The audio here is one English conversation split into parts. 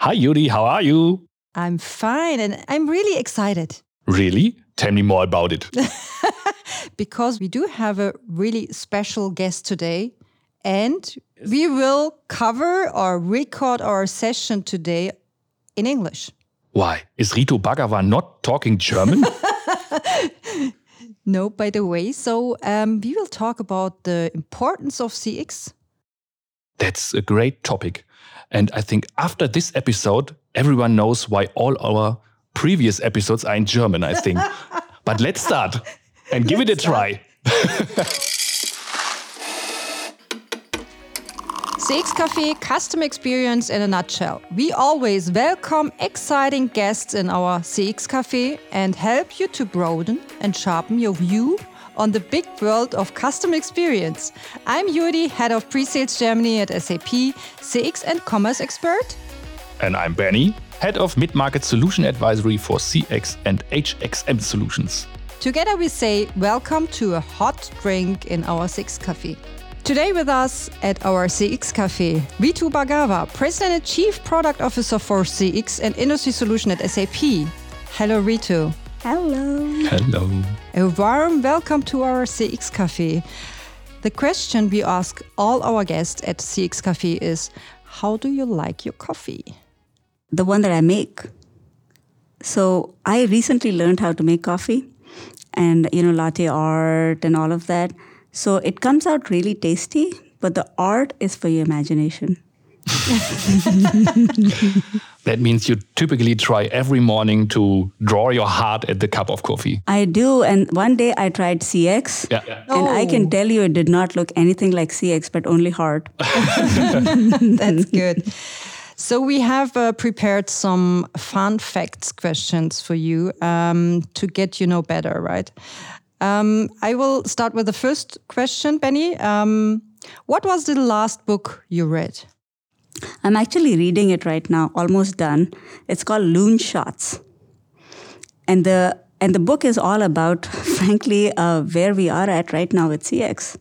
Hi, Yuri. How are you? I'm fine and I'm really excited. Really? Tell me more about it. because we do have a really special guest today and we will cover or record our session today in English. Why? Is Ritu Bhargava not talking German? no, by the way. So um, we will talk about the importance of CX. That's a great topic. And I think after this episode, everyone knows why all our previous episodes are in German, I think. but let's start and give let's it a try. CX Cafe Customer Experience in a nutshell. We always welcome exciting guests in our CX Cafe and help you to broaden and sharpen your view on the big world of customer experience. I'm Yuri, head of pre-sales Germany at SAP, CX and commerce expert. And I'm Benny, head of mid-market solution advisory for CX and HXM solutions. Together we say welcome to a hot drink in our CX Cafe. Today with us at our CX Cafe, Ritu Bhargava, President and Chief Product Officer for CX and Industry Solution at SAP. Hello, Ritu. Hello. Hello. A warm welcome to our CX Cafe. The question we ask all our guests at CX Cafe is How do you like your coffee? The one that I make. So I recently learned how to make coffee and, you know, latte art and all of that. So it comes out really tasty, but the art is for your imagination. that means you typically try every morning to draw your heart at the cup of coffee. I do. And one day I tried CX. Yeah. yeah. And oh. I can tell you it did not look anything like CX, but only heart. That's good. So we have uh, prepared some fun facts questions for you um, to get you know better, right? Um, I will start with the first question, Benny. Um, what was the last book you read? I'm actually reading it right now, almost done. It's called Loonshots. And the and the book is all about, frankly, uh, where we are at right now with CX,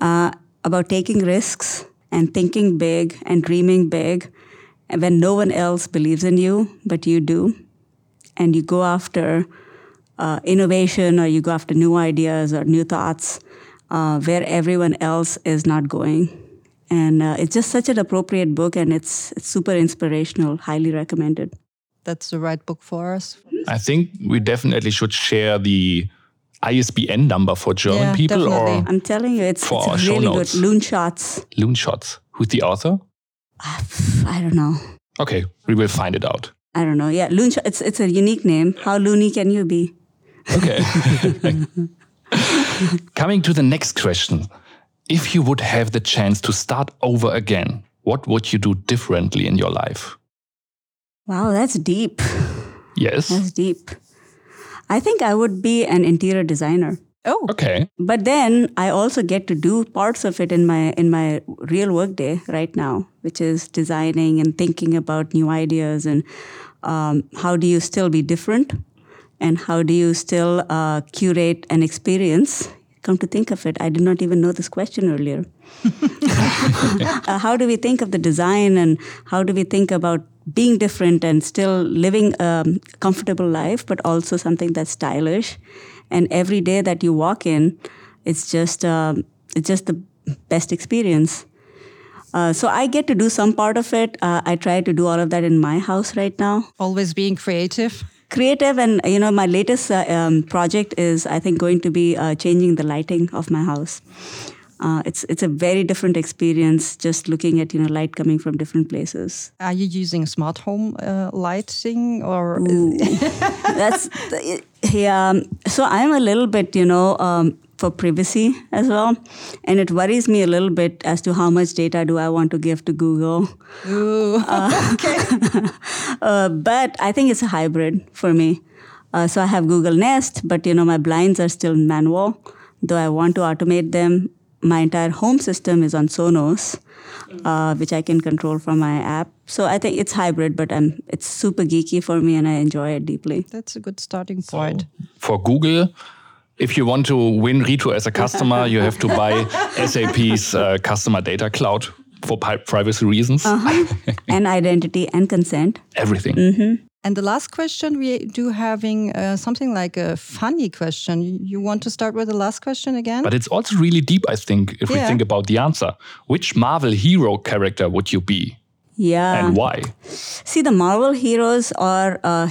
uh, about taking risks and thinking big and dreaming big, when no one else believes in you, but you do, and you go after uh, innovation or you go after new ideas or new thoughts uh, where everyone else is not going. And uh, it's just such an appropriate book and it's, it's super inspirational, highly recommended. That's the right book for us. I think we definitely should share the ISBN number for German yeah, people definitely. or I'm telling you, it's, it's really good. Loonshots. Loon Shots. Who's the author? I don't know. Okay, we will find it out. I don't know. Yeah, Loonshots. It's it's a unique name. How loony can you be? Okay. Coming to the next question. If you would have the chance to start over again, what would you do differently in your life? Wow, that's deep. Yes. That's deep. I think I would be an interior designer. Oh. Okay. But then I also get to do parts of it in my in my real workday right now, which is designing and thinking about new ideas and um, how do you still be different and how do you still uh, curate an experience come to think of it i did not even know this question earlier uh, how do we think of the design and how do we think about being different and still living a comfortable life but also something that's stylish and every day that you walk in it's just uh, it's just the best experience uh, so I get to do some part of it. Uh, I try to do all of that in my house right now. Always being creative creative and you know my latest uh, um, project is i think going to be uh, changing the lighting of my house. Uh, it's it's a very different experience just looking at you know light coming from different places. Are you using smart home uh, lighting or that's yeah so i'm a little bit you know um, for privacy as well. And it worries me a little bit as to how much data do I want to give to Google. Ooh, uh, okay. uh, but I think it's a hybrid for me. Uh, so I have Google Nest, but you know my blinds are still manual. Though I want to automate them, my entire home system is on Sonos, uh, which I can control from my app. So I think it's hybrid, but I'm, it's super geeky for me and I enjoy it deeply. That's a good starting point. So for Google, if you want to win Ritu as a customer, you have to buy SAP's uh, customer data cloud for pri- privacy reasons. Uh-huh. and identity and consent. Everything. Mm-hmm. And the last question we do having uh, something like a funny question. You want to start with the last question again? But it's also really deep, I think, if we think about the answer. Which Marvel hero character would you be Yeah. and why? See, the Marvel heroes are uh,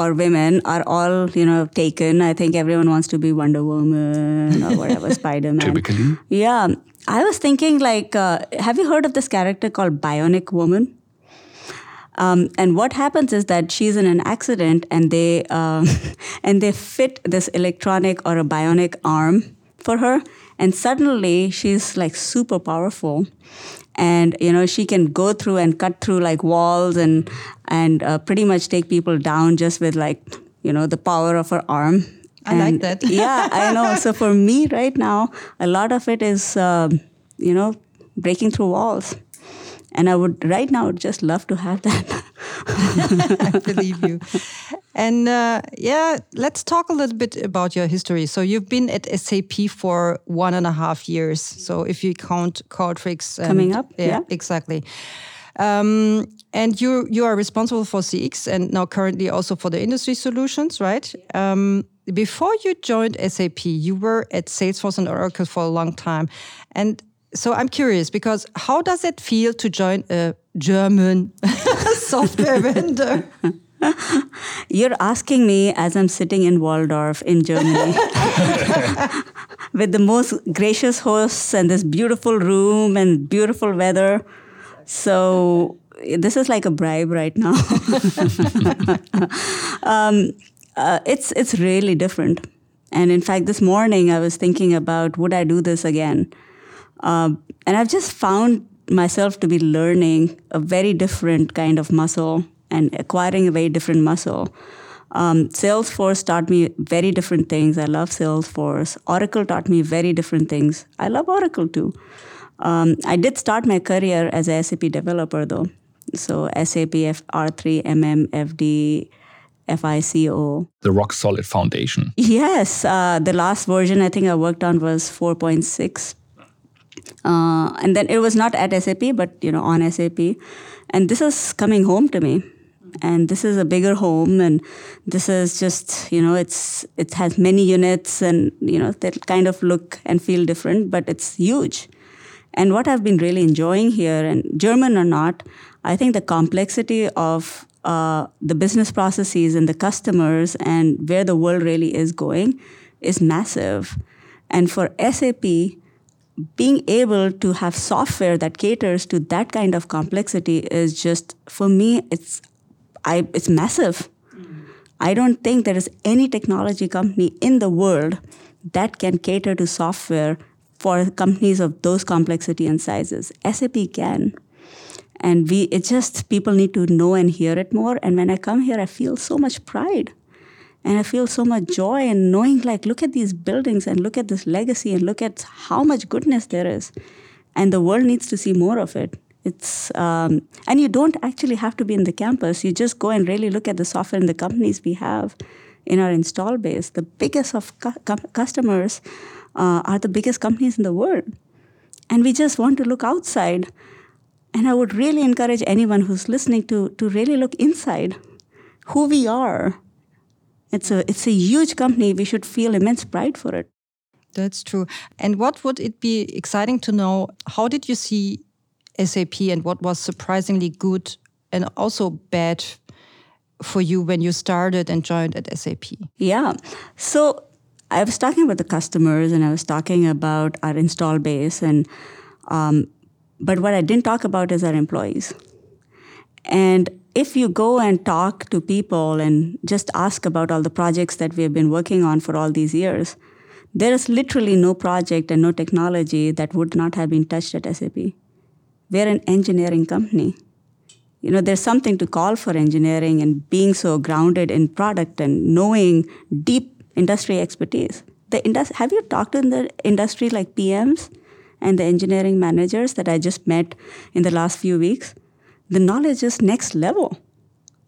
or women are all you know taken. I think everyone wants to be Wonder Woman or whatever, Spider Man. Typically. Yeah, I was thinking like, uh, have you heard of this character called Bionic Woman? Um, and what happens is that she's in an accident, and they um, and they fit this electronic or a bionic arm for her, and suddenly she's like super powerful, and you know she can go through and cut through like walls and and uh, pretty much take people down just with like you know the power of her arm. I like that. yeah, I know. So for me right now, a lot of it is, um, you know, breaking through walls. And I would right now just love to have that. I believe you. And uh, yeah, let's talk a little bit about your history. So you've been at SAP for one and a half years. So if you count Qualtrics and- Coming up, yeah. exactly. Um, and you you are responsible for CX and now currently also for the industry solutions, right? Um, before you joined SAP, you were at Salesforce and Oracle for a long time, and so I'm curious because how does it feel to join a German software vendor? You're asking me as I'm sitting in Walldorf in Germany with the most gracious hosts and this beautiful room and beautiful weather. So this is like a bribe right now. um, uh, it's it's really different. And in fact, this morning I was thinking about would I do this again? Um, and I've just found myself to be learning a very different kind of muscle and acquiring a very different muscle. Um, Salesforce taught me very different things. I love Salesforce. Oracle taught me very different things. I love Oracle too. Um, I did start my career as a SAP developer though. So SAP F- R3, MM, SD, FICO. The rock solid foundation. Yes, uh, the last version I think I worked on was 4.6. Uh, and then it was not at SAP, but you know on SAP, and this is coming home to me, and this is a bigger home, and this is just you know it's it has many units, and you know that kind of look and feel different, but it's huge. And what I've been really enjoying here, and German or not, I think the complexity of uh, the business processes and the customers and where the world really is going is massive. And for SAP, being able to have software that caters to that kind of complexity is just, for me, it's, I, it's massive. Mm. I don't think there is any technology company in the world that can cater to software for companies of those complexity and sizes. SAP can. And we it just people need to know and hear it more. And when I come here, I feel so much pride. And I feel so much joy in knowing like look at these buildings and look at this legacy and look at how much goodness there is. And the world needs to see more of it. It's um, and you don't actually have to be in the campus. You just go and really look at the software and the companies we have in our install base. The biggest of cu- cu- customers uh, are the biggest companies in the world, and we just want to look outside. And I would really encourage anyone who's listening to to really look inside, who we are. It's a it's a huge company. We should feel immense pride for it. That's true. And what would it be exciting to know? How did you see SAP and what was surprisingly good and also bad for you when you started and joined at SAP? Yeah. So I was talking about the customers and I was talking about our install base and um, but what I didn't talk about is our employees. And if you go and talk to people and just ask about all the projects that we have been working on for all these years, there is literally no project and no technology that would not have been touched at SAP. We're an engineering company. You know, there's something to call for engineering and being so grounded in product and knowing deep industry expertise. The indus- have you talked in the industry like PMs and the engineering managers that I just met in the last few weeks? The knowledge is next level.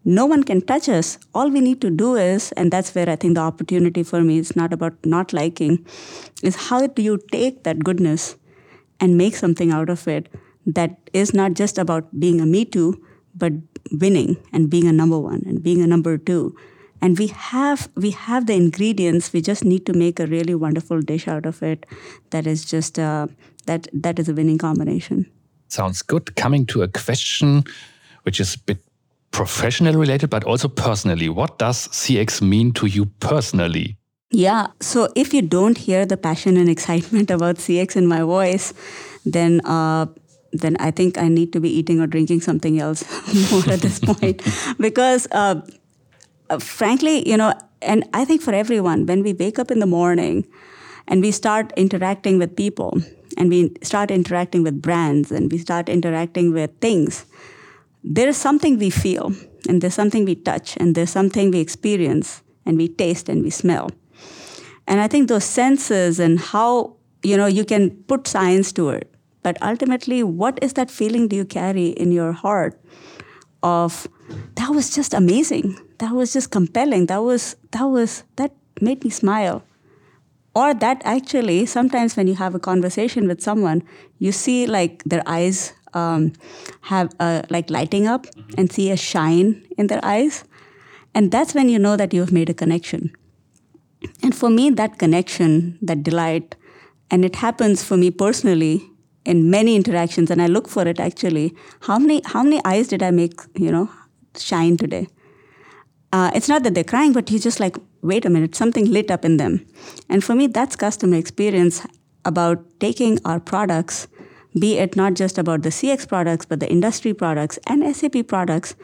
No one can touch us. All we need to do is, and that's where I think the opportunity for me is not about not liking, is how do you take that goodness and make something out of it that is not just about being a me too, but winning and being a number one and being a number two. And we have we have the ingredients. We just need to make a really wonderful dish out of it. That is just uh, that that is a winning combination. Sounds good. Coming to a question, which is a bit professional related, but also personally. What does CX mean to you personally? Yeah. So if you don't hear the passion and excitement about CX in my voice, then uh, then I think I need to be eating or drinking something else more at this point, because uh, uh, frankly, you know, and I think for everyone, when we wake up in the morning and we start interacting with people, and we start interacting with brands, and we start interacting with things, there is something we feel, and there's something we touch, and there's something we experience, and we taste, and we smell. And I think those senses and how, you know, you can put science to it. But ultimately, what is that feeling do you carry in your heart of that was just amazing. That was just compelling. That was that was that made me smile. Or that actually, sometimes when you have a conversation with someone, you see like their eyes um, have uh, like lighting up and see a shine in their eyes. And that's when you know that you have made a connection. And for me, that connection, that delight, and it happens for me personally in many interactions, and I look for it actually. How many how many eyes did I make, you know, shine today? Uh, it's not that they're crying, but you just like, wait a minute, something lit up in them. And for me, that's customer experience about taking our products, be it not just about the CX products, but the industry products and SAP products,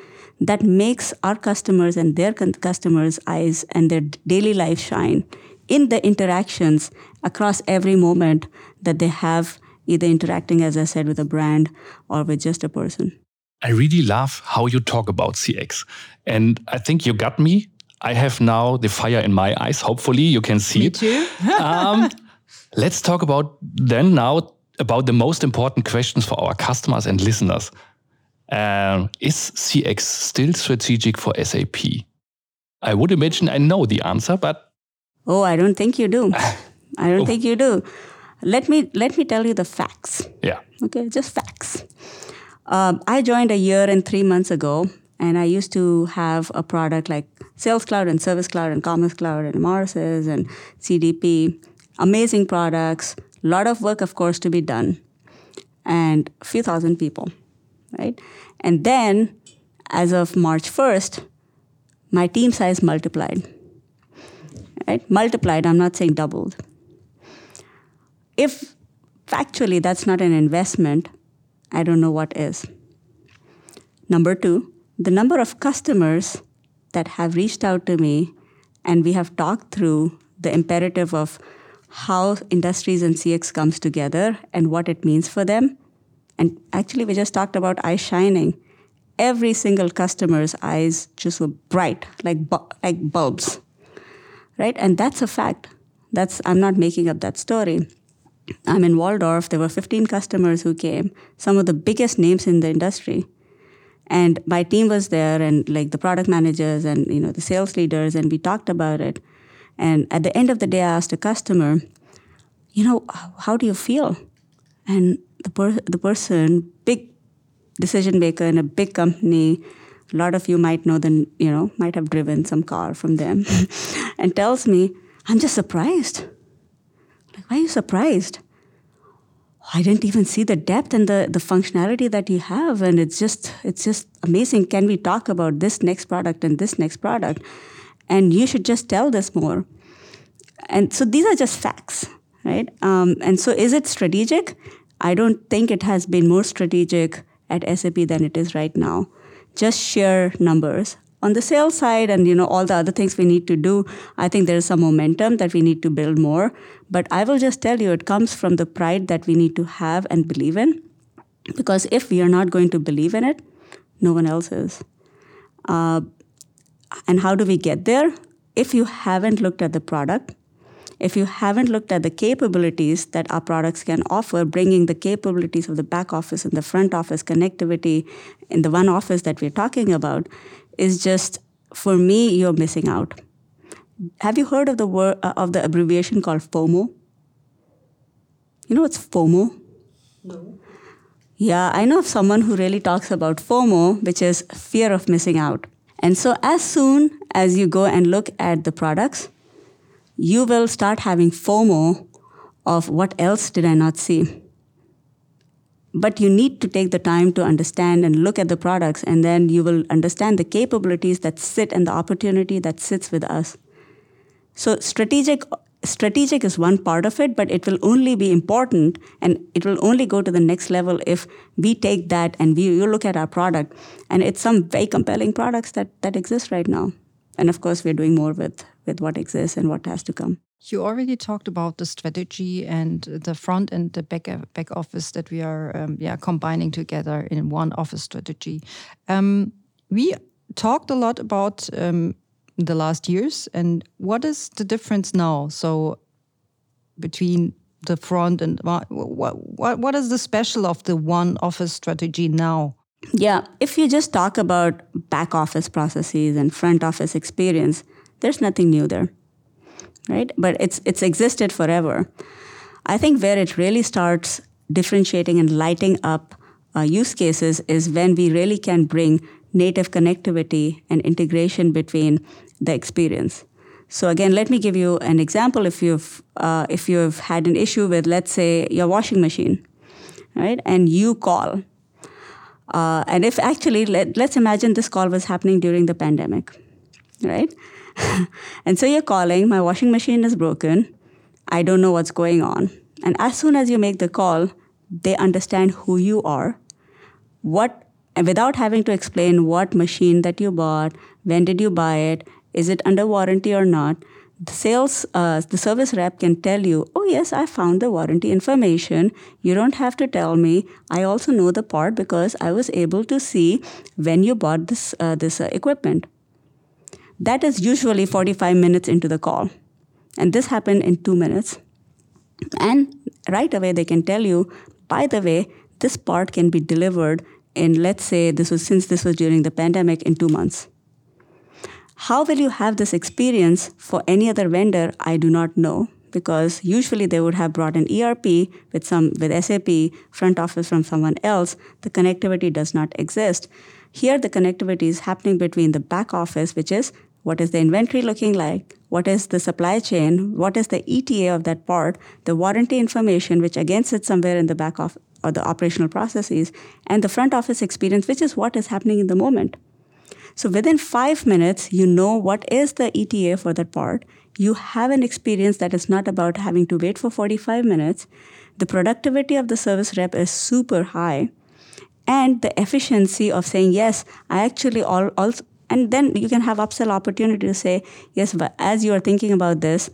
that makes our customers and their customers' eyes and their daily life shine in the interactions across every moment that they have, either interacting, as I said, with a brand or with just a person. I really love how you talk about CX. And I think you got me. I have now the fire in my eyes. Hopefully, you can see Me it. too. um, let's talk about then now about the most important questions for our customers and listeners. Um, is CX still strategic for SAP? I would imagine I know the answer, but Oh, I don't think you do. I don't think you do. Let me let me tell you the facts. yeah. Okay, just facts. Um, I joined a year and three months ago, and I used to have a product like Sales Cloud and Service Cloud and Commerce Cloud and Emarsys and CDP. Amazing products. A lot of work, of course, to be done, and a few thousand people, right? And then, as of March 1st, my team size multiplied. Right? Multiplied, I'm not saying doubled. If factually that's not an investment, I don't know what is. Number two, the number of customers that have reached out to me and we have talked through the imperative of how industries and CX comes together and what it means for them. And actually, we just talked about eyes shining. Every single customer's eyes just were bright, like bu- like bulbs, right? And that's a fact. That's I'm not making up that story. I'm in Walldorf. There were 15 customers who came, some of the biggest names in the industry. And my team was there, and like the product managers and you know the sales leaders, and we talked about it. And at the end of the day, I asked a customer, you know, how do you feel? And the per- the person, big decision maker in a big company, a lot of you might know them, you know, might have driven some car from them, and tells me, I'm just surprised. Like, why are you surprised? I didn't even see the depth and the, the functionality that you have, and it's just it's just amazing. Can we talk about this next product and this next product? And you should just tell this more. And so these are just facts, right? Um, and so is it strategic? I don't think it has been more strategic at SAP than it is right now. Just sheer numbers. On the sales side and you know all the other things we need to do, I think there is some momentum that we need to build more. But I will just tell you, it comes from the pride that we need to have and believe in. Because if we are not going to believe in it, no one else is. Uh, and how do we get there? If you haven't looked at the product, if you haven't looked at the capabilities that our products can offer, bringing the capabilities of the back office and the front office connectivity in the one office that we're talking about, is just for me, you're missing out. Have you heard of the word uh, of the abbreviation called FOMO? You know what's FOMO? No. Yeah, I know of someone who really talks about FOMO, which is fear of missing out. And so, as soon as you go and look at the products, you will start having FOMO of what else did I not see. But you need to take the time to understand and look at the products, and then you will understand the capabilities that sit and the opportunity that sits with us. So, strategic strategic is one part of it, but it will only be important and it will only go to the next level if we take that and we you look at our product and it's some very compelling products that that exist right now. And of course, we're doing more with with what exists and what has to come. You already talked about the strategy and the front and the back back office that we are um, yeah combining together in one office strategy. Um, we talked a lot about um, the last years. And what is the difference now? So between the front and what, what, what is the special of the one office strategy now? Yeah, if you just talk about back office processes and front office experience, there's nothing new there, right? But it's it's existed forever. I think where it really starts differentiating and lighting up uh, use cases is when we really can bring native connectivity and integration between the experience. So again, let me give you an example. If you've uh, if you've had an issue with, let's say, your washing machine, right, and you call, uh, and if actually let, let's imagine this call was happening during the pandemic, right, and so you're calling, my washing machine is broken, I don't know what's going on, and as soon as you make the call, they understand who you are, what, and without having to explain what machine that you bought, when did you buy it, is it under warranty or not? The sales, uh, the service rep can tell you, oh, yes, I found the warranty information. You don't have to tell me. I also know the part because I was able to see when you bought this, uh, this uh, equipment. That is usually 45 minutes into the call. And this happened in two minutes. And right away, they can tell you, by the way, this part can be delivered in, let's say, this was since this was during the pandemic, in two months. How will you have this experience for any other vendor? I do not know because usually they would have brought an ERP with some with SAP front office from someone else. The connectivity does not exist. Here the connectivity is happening between the back office, which is what is the inventory looking like, what is the supply chain, what is the ETA of that part, the warranty information, which again sits somewhere in the back of or the operational processes, and the front office experience, which is what is happening in the moment. So within five minutes, you know what is the ETA for that part. You have an experience that is not about having to wait for 45 minutes. The productivity of the service rep is super high. And the efficiency of saying, yes, I actually all, also, and then you can have upsell opportunity to say, yes, but as you are thinking about this,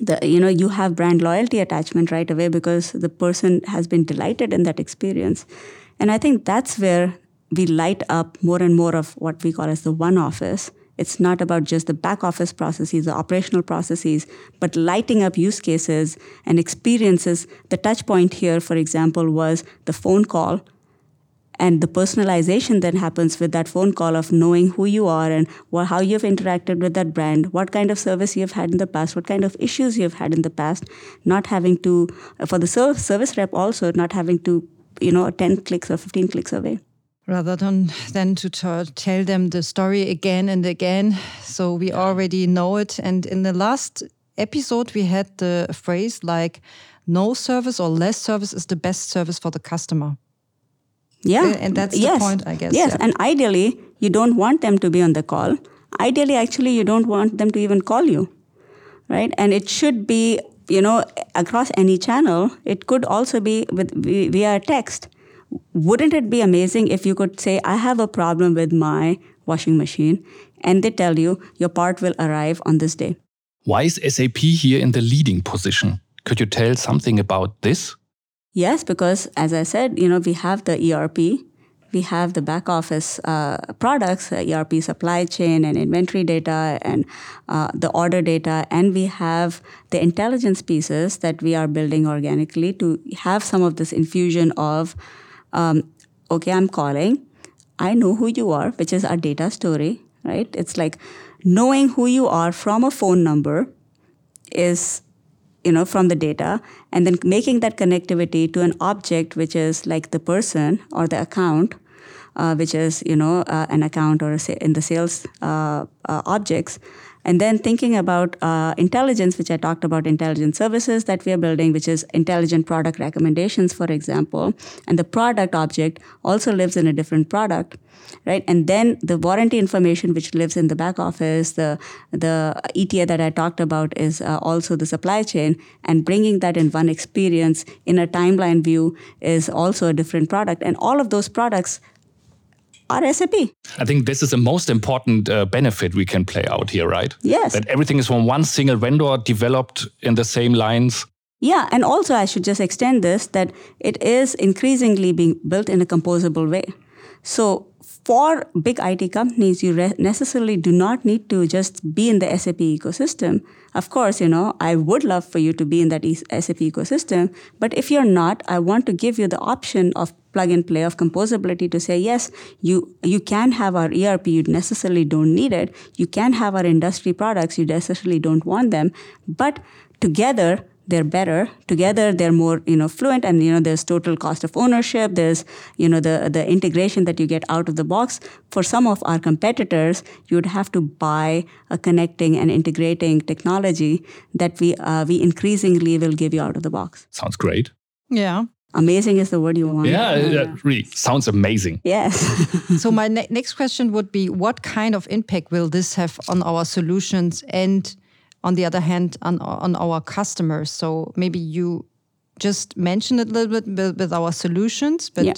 the you know you have brand loyalty attachment right away because the person has been delighted in that experience and i think that's where we light up more and more of what we call as the one office. It's not about just the back office processes, the operational processes, but lighting up use cases and experiences. The touch point here, for example, was the phone call. And the personalization then happens with that phone call of knowing who you are and what, how you've interacted with that brand, what kind of service you've had in the past, what kind of issues you've had in the past, not having to, for the service rep also, not having to, you know, 10 clicks or 15 clicks away. Rather than than to tell them the story again and again. So we already know it. And in the last episode we had the phrase like no service or less service is the best service for the customer yeah and that's yes. the point i guess yes yeah. and ideally you don't want them to be on the call ideally actually you don't want them to even call you right and it should be you know across any channel it could also be with via text wouldn't it be amazing if you could say, I have a problem with my washing machine, and they tell you your part will arrive on this day? Why is SAP here in the leading position? Could you tell something about this? Yes, because as I said, you know, we have the ERP, we have the back office uh, products, uh, ERP supply chain and inventory data and uh, the order data, and we have the intelligence pieces that we are building organically to have some of this infusion of um, okay, I'm calling. I know who you are, which is our data story, right? It's like knowing who you are from a phone number is you know from the data and then making that connectivity to an object which is like the person or the account uh, which is you know uh, an account or in the sales uh, uh, objects and then thinking about uh, intelligence, which I talked about, intelligent services that we are building, which is intelligent product recommendations, for example. And the product object also lives in a different product right? And then the warranty information, which lives in the back office, the the ETA that I talked about is uh, also the supply chain, and bringing that in one experience in a timeline view is also a different product, and all of those products are SAP. I think this is the most important uh, benefit we can play out here, right? Yes. That everything is from one single vendor developed in the same lines. Yeah, and also I should just extend this that it is increasingly being built in a composable way. So for big IT companies, you re- necessarily do not need to just be in the SAP ecosystem. Of course, you know, I would love for you to be in that e- SAP ecosystem, but if you're not, I want to give you the option of plug and play of composability to say, yes, you, you can have our ERP, you necessarily don't need it. You can have our industry products, you necessarily don't want them. But together, they're better. Together they're more you know fluent and you know there's total cost of ownership. There's you know the the integration that you get out of the box. For some of our competitors you'd have to buy a connecting and integrating technology that we uh, we increasingly will give you out of the box. Sounds great. Yeah amazing is the word you want yeah, yeah. really sounds amazing yes so my ne next question would be what kind of impact will this have on our solutions and on the other hand, on, on our customers. So maybe you just mentioned it a little bit with, with our solutions, but yeah.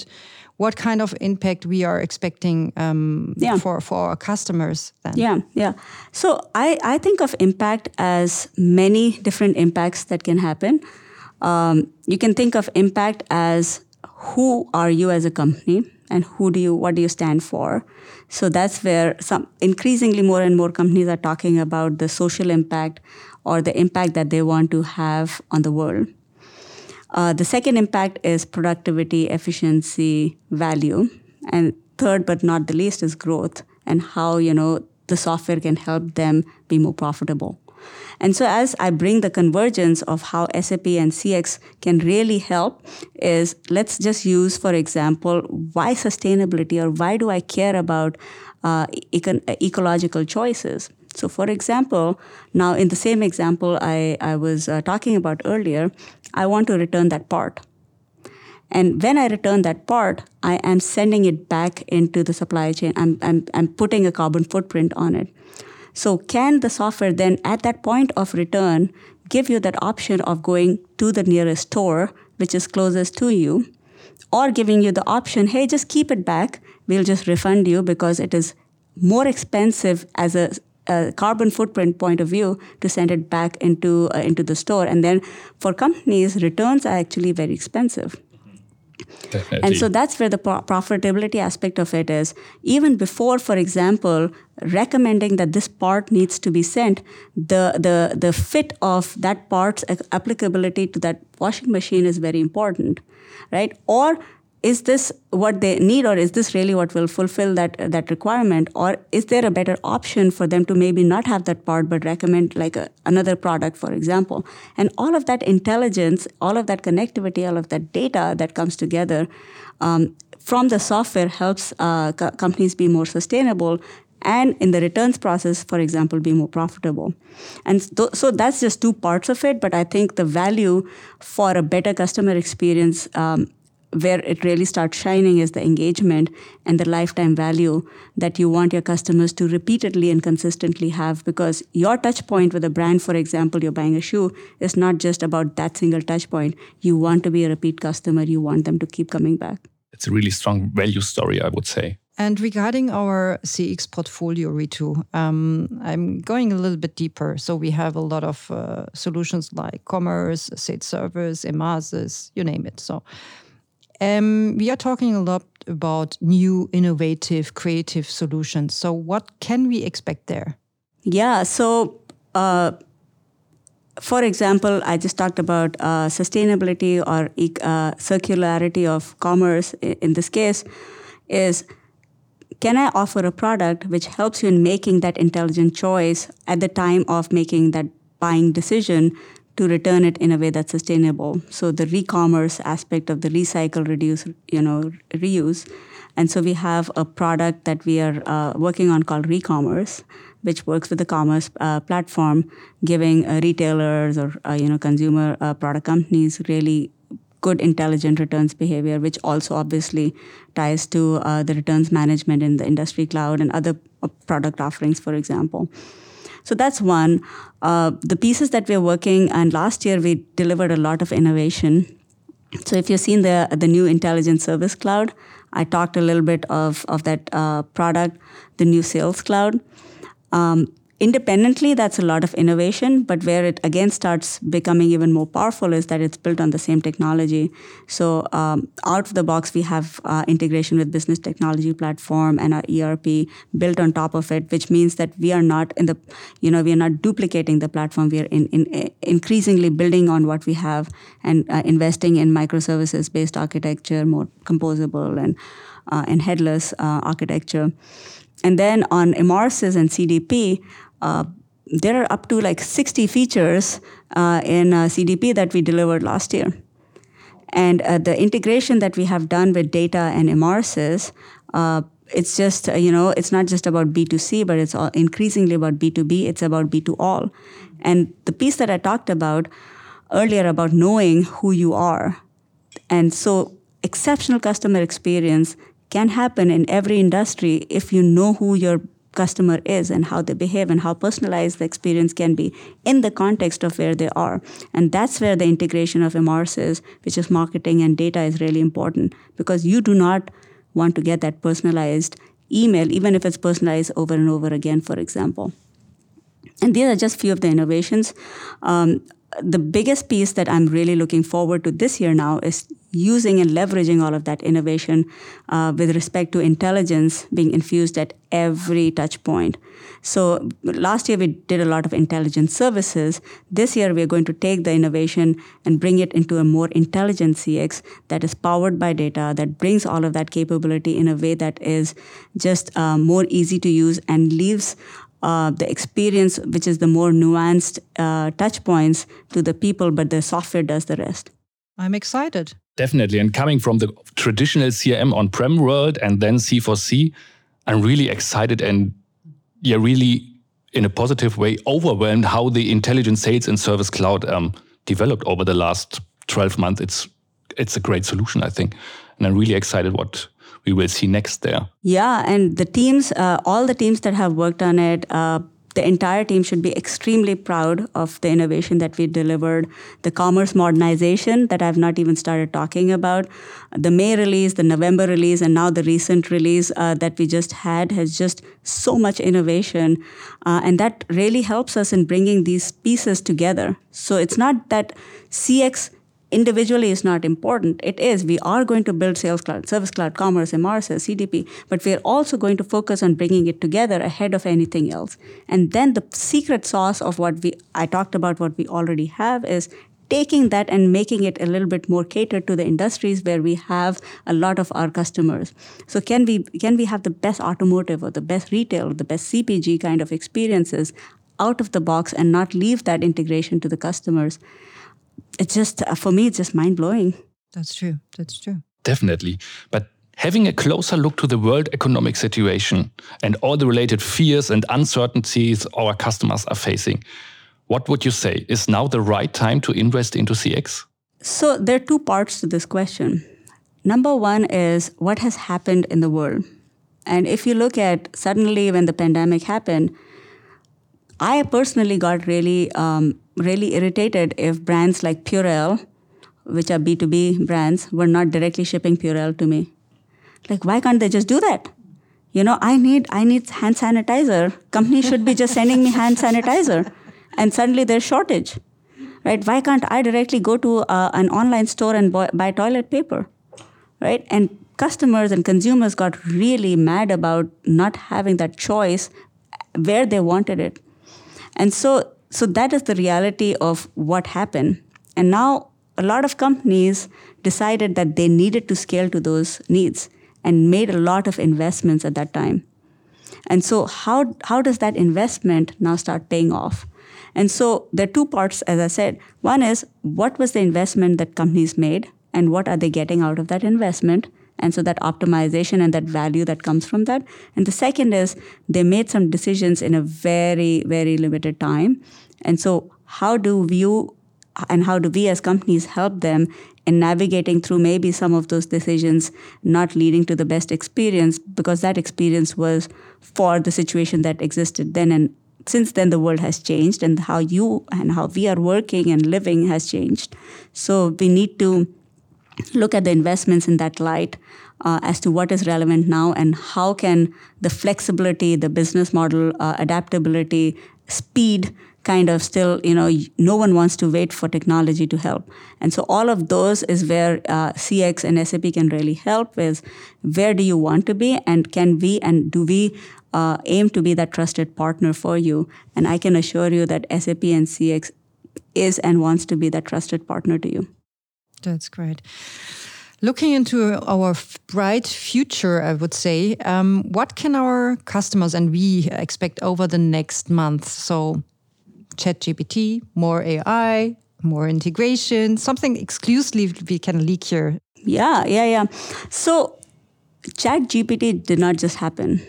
what kind of impact we are expecting um, yeah. for, for our customers then? Yeah, yeah. So I, I think of impact as many different impacts that can happen. Um, you can think of impact as who are you as a company and who do you what do you stand for? So that's where some increasingly more and more companies are talking about the social impact or the impact that they want to have on the world. Uh, the second impact is productivity efficiency value. And third but not the least is growth and how you know the software can help them be more profitable and so as I bring the convergence of how SAP and CX can really help is let's just use, for example, why sustainability or why do I care about uh, eco- ecological choices? So, for example, now in the same example I, I was uh, talking about earlier, I want to return that part. And when I return that part, I am sending it back into the supply chain. I'm, I'm, I'm putting a carbon footprint on it. So, can the software then, at that point of return, give you that option of going to the nearest store, which is closest to you, or giving you the option, hey, just keep it back. We'll just refund you because it is more expensive as a, a carbon footprint point of view to send it back into uh, into the store. And then for companies, returns are actually very expensive. Definitely. And so that's where the pro- profitability aspect of it is. Even before, for example, recommending that this part needs to be sent, the, the, the fit of that part's uh, applicability to that washing machine is very important, right? Or is this what they need or is this really what will fulfill that that requirement or is there a better option for them to maybe not have that part but recommend like a, another product for example and all of that intelligence all of that connectivity all of that data that comes together um, from the software helps uh, co- companies be more sustainable and in the returns process, for example, be more profitable. And th- so that's just two parts of it. But I think the value for a better customer experience um, where it really starts shining is the engagement and the lifetime value that you want your customers to repeatedly and consistently have because your touch point with a brand for example you're buying a shoe is not just about that single touch point you want to be a repeat customer you want them to keep coming back it's a really strong value story i would say and regarding our CX portfolio, Ritu, um, I'm going a little bit deeper. So we have a lot of uh, solutions like commerce, sales service, Emarsys, you name it. So um, we are talking a lot about new, innovative, creative solutions. So, what can we expect there? Yeah. So, uh, for example, I just talked about uh, sustainability or uh, circularity of commerce. In this case, is can I offer a product which helps you in making that intelligent choice at the time of making that buying decision to return it in a way that's sustainable. So the re-commerce aspect of the recycle, reduce, you know, reuse. And so we have a product that we are uh, working on called Recommerce, which works with the commerce uh, platform, giving uh, retailers or uh, you know consumer uh, product companies really good intelligent returns behavior, which also obviously ties to uh, the returns management in the industry cloud and other product offerings, for example. So that's one. Uh, the pieces that we're working, and last year we delivered a lot of innovation. So if you've seen the the new intelligent service cloud, I talked a little bit of of that uh, product, the new sales cloud. Um, independently, that's a lot of innovation, but where it again starts becoming even more powerful is that it's built on the same technology. So um, out of the box, we have uh, integration with business technology platform and our ERP built on top of it, which means that we are not in the, you know, we are not duplicating the platform. We are in, in increasingly building on what we have and uh, investing in microservices-based architecture, more composable and uh, and headless uh, architecture. And then on Emarsys and CDP, there are up to like 60 features uh, in uh, CDP that we delivered last year. And uh, the integration that we have done with data and uh, it's just, uh, you know, it's not just about B2C, but it's all increasingly about B2B. It's about B2 all. And the piece that I talked about earlier about knowing who you are. And so exceptional customer experience can happen in every industry if you know who your customer is and how they behave and how personalized the experience can be in the context of where they are. And that's where the integration of Emarsys, which is marketing and data, is really important because you do not want to get that personalized email, even if it's personalized over and over again, for example. And these are just few of the innovations. Um, the biggest piece that I'm really looking forward to this year now is using and leveraging all of that innovation uh, with respect to intelligence being infused at every touch point. So last year we did a lot of intelligent services. This year we are going to take the innovation and bring it into a more intelligent CX that is powered by data, that brings all of that capability in a way that is just uh, more easy to use and leaves uh, the experience, which is the more nuanced uh, touch points to the people, but the software does the rest. I'm excited. Definitely. And coming from the traditional CRM on prem world and then C4C, I'm really excited and yeah, really in a positive way overwhelmed how the intelligent sales and service cloud um, developed over the last 12 months. It's it's a great solution, I think. And I'm really excited what we will see next there. Yeah, and the teams, uh, all the teams that have worked on it, uh, the entire team should be extremely proud of the innovation that we delivered. The commerce modernization that I've not even started talking about, the May release, the November release, and now the recent release uh, that we just had has just so much innovation. Uh, and that really helps us in bringing these pieces together. So it's not that CX individually is not important. It is. We are going to build Sales Cloud, Service Cloud, Commerce, Emarsys, CDP, but we're also going to focus on bringing it together ahead of anything else. And then the secret sauce of what we I talked about, what we already have, is taking that and making it a little bit more catered to the industries where we have a lot of our customers. So can we can we have the best automotive or the best retail or the best CPG kind of experiences out of the box and not leave that integration to the customers? It's just uh, for me it's just mind blowing that's true. That's true. Definitely. But having a closer look to the world economic situation and all the related fears and uncertainties our customers are facing what would you say is now the right time to invest into cx so there are two parts to this question. Number one is what has happened in the world? And if you look at suddenly when the pandemic happened I personally got really, um, really irritated if brands like Purell, which are B2B brands, were not directly shipping Purell to me. Like, why can't they just do that? You know, I need, I need hand sanitizer. Companies should be just sending me hand sanitizer. And suddenly there's shortage, right? Why can't I directly go to uh, an online store and buy, buy toilet paper, right? And customers and consumers got really mad about not having that choice where they wanted it. And so, so that is the reality of what happened. And now a lot of companies decided that they needed to scale to those needs and made a lot of investments at that time. And so, how, how does that investment now start paying off? And so, there are two parts, as I said. One is what was the investment that companies made, and what are they getting out of that investment? And so, that optimization and that value that comes from that. And the second is they made some decisions in a very, very limited time. And so, how do you and how do we as companies help them in navigating through maybe some of those decisions not leading to the best experience because that experience was for the situation that existed then and since then the world has changed and how you and how we are working and living has changed so we need to look at the investments in that light uh, as to what is relevant now and how can the flexibility the business model uh, adaptability speed kind of still, you know, no one wants to wait for technology to help. And so all of those is where uh, CX and SAP can really help is where do you want to be and can we and do we uh, aim to be that trusted partner for you? And I can assure you that SAP and CX is and wants to be that trusted partner to you. That's great. Looking into our bright future, I would say, um, what can our customers and we expect over the next month? So, ChatGPT, more AI, more integration, something exclusively we can leak here. Yeah, yeah, yeah. So ChatGPT did not just happen,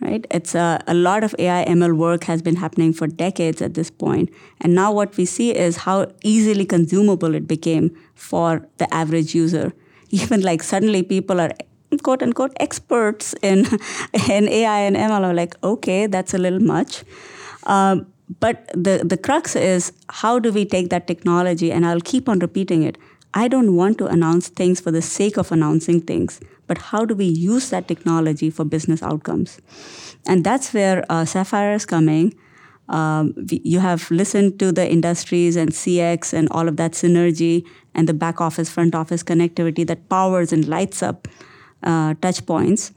right? It's a, a lot of AI ML work has been happening for decades at this point. And now what we see is how easily consumable it became for the average user. Even like suddenly people are quote unquote experts in in AI and ML are like, okay, that's a little much. Um, but the, the crux is how do we take that technology? And I'll keep on repeating it. I don't want to announce things for the sake of announcing things, but how do we use that technology for business outcomes? And that's where uh, Sapphire is coming. Um, you have listened to the industries and CX and all of that synergy and the back office, front office connectivity that powers and lights up uh, touch points.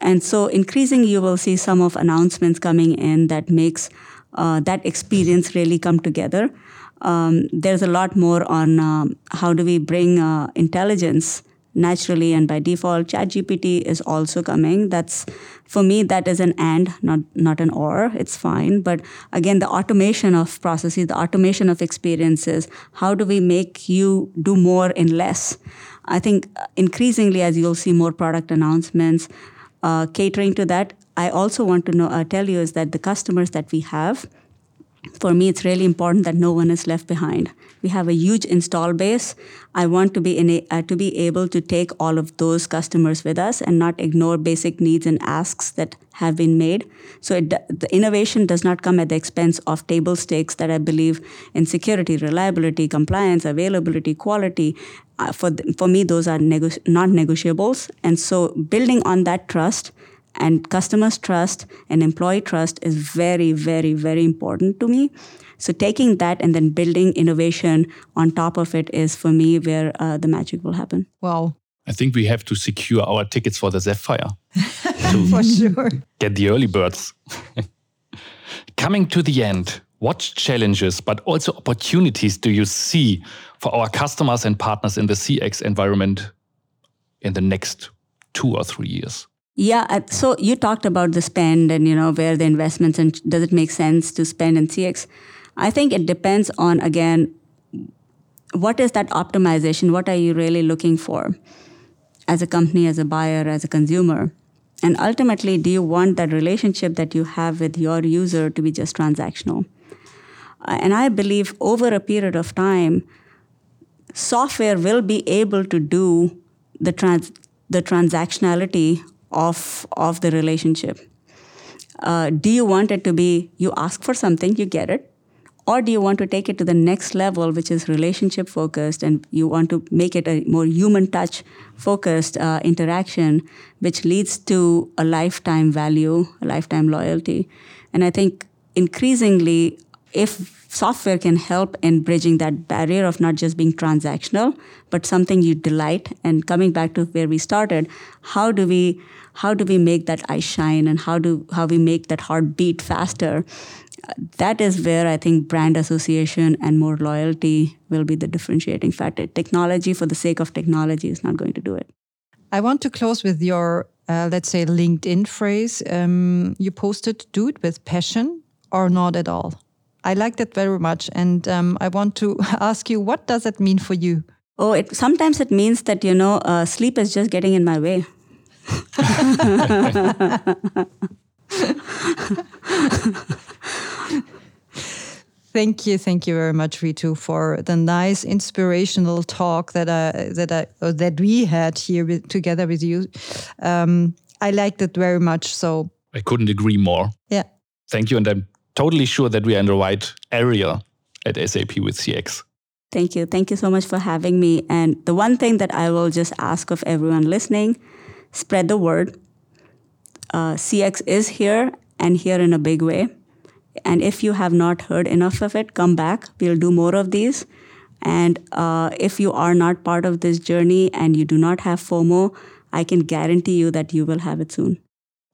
And so increasingly, you will see some of announcements coming in that makes uh, that experience really come together. Um, there's a lot more on um, how do we bring uh, intelligence naturally and by default. ChatGPT is also coming. That's for me that is an and, not not an or. It's fine, but again, the automation of processes, the automation of experiences. How do we make you do more in less? I think uh, increasingly, as you'll see more product announcements, uh, catering to that. I also want to know, uh, tell you is that the customers that we have, for me, it's really important that no one is left behind. We have a huge install base. I want to be in a, uh, to be able to take all of those customers with us and not ignore basic needs and asks that have been made. So it, the innovation does not come at the expense of table stakes that I believe in security, reliability, compliance, availability, quality. Uh, for for me, those are nego- non-negotiables. And so building on that trust and customers trust and employee trust is very very very important to me. So taking that and then building innovation on top of it is for me where uh, the magic will happen. Wow. I think we have to secure our tickets for the sapphire. For sure. get the early birds. Coming to the end what challenges but also opportunities do you see for our customers and partners in the cx environment in the next two or three years yeah, so you talked about the spend and you know where the investments and does it make sense to spend in CX? I think it depends on again what is that optimization? What are you really looking for as a company, as a buyer, as a consumer? And ultimately, do you want that relationship that you have with your user to be just transactional? Uh, and I believe over a period of time, software will be able to do the trans the transactionality of of the relationship. Uh, do you want it to be you ask for something, you get it, or do you want to take it to the next level, which is relationship focused, and you want to make it a more human touch focused uh, interaction, which leads to a lifetime value, a lifetime loyalty, and I think increasingly, if software can help in bridging that barrier of not just being transactional, but something you delight. And coming back to where we started, how do we how do we make that eye shine and how do how we make that heart beat faster? That is where I think brand association and more loyalty will be the differentiating factor. Technology for the sake of technology is not going to do it. I want to close with your uh, let's say, LinkedIn phrase. Um, you posted, do it with passion or not at all. I like that very much. And um, I want to ask you, what does that mean for you? Oh, it, sometimes it means that, you know, uh, sleep is just getting in my way. Thank you, thank you very much, Ritu, for the nice inspirational talk that I, that I that we had here with, together with you. Um, I liked it very much. So I couldn't agree more. Yeah. Thank you, and I'm totally sure that we are in the right area at SAP with CX. Thank you. Thank you so much for having me. And the one thing that I will just ask of everyone listening spread the word. Uh, CX is here and here in a big way. And if you have not heard enough of it, come back. We'll do more of these. And uh, if you are not part of this journey and you do not have FOMO, I can guarantee you that you will have it soon.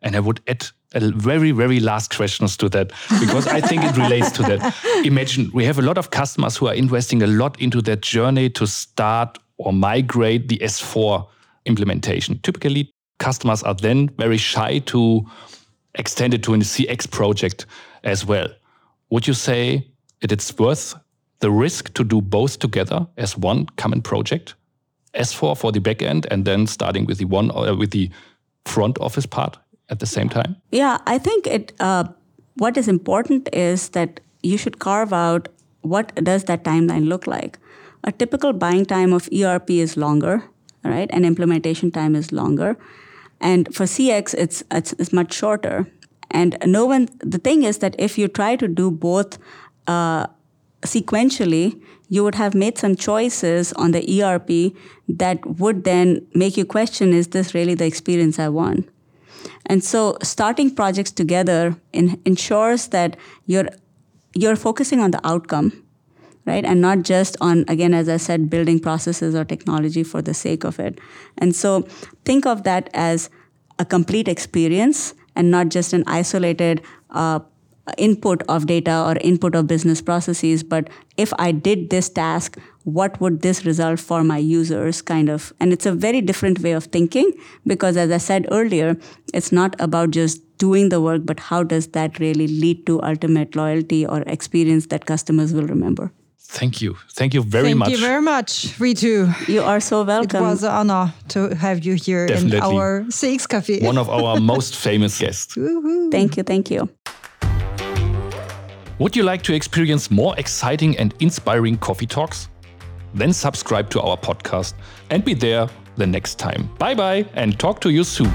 And I would add very, very last questions to that because I think it relates to that. Imagine we have a lot of customers who are investing a lot into that journey to start or migrate the S4 implementation. Typically, customers are then very shy to extend it to a CX project as well. Would you say that it's worth the risk to do both together as one common project? S4 for the backend and then starting with the one uh, with the front office part at the same time? Yeah, I think it. Uh, what is important is that you should carve out what does that timeline look like. A typical buying time of ERP is longer, right, and implementation time is longer, and for CX it's it's, it's much shorter. And no one. The thing is that if you try to do both. Uh, sequentially, you would have made some choices on the ERP that would then make you question is this really the experience I want? And so starting projects together in, ensures that you're you're focusing on the outcome, right? And not just on again as I said building processes or technology for the sake of it. And so think of that as a complete experience and not just an isolated uh, input of data or input of business processes, but if I did this task, what would this result for my users kind of? And it's a very different way of thinking because, as I said earlier, it's not about just doing the work, but how does that really lead to ultimate loyalty or experience that customers will remember? Thank you. Thank you very Thank much. Thank you very much, Ritu. You are so welcome. It was an honor to have you here Definitely. in our CX Cafe. One of our most famous guests. Thank you. Thank you. Would you like to experience more exciting and inspiring coffee talks? Then subscribe to our podcast and be there the next time. Bye bye and talk to you soon.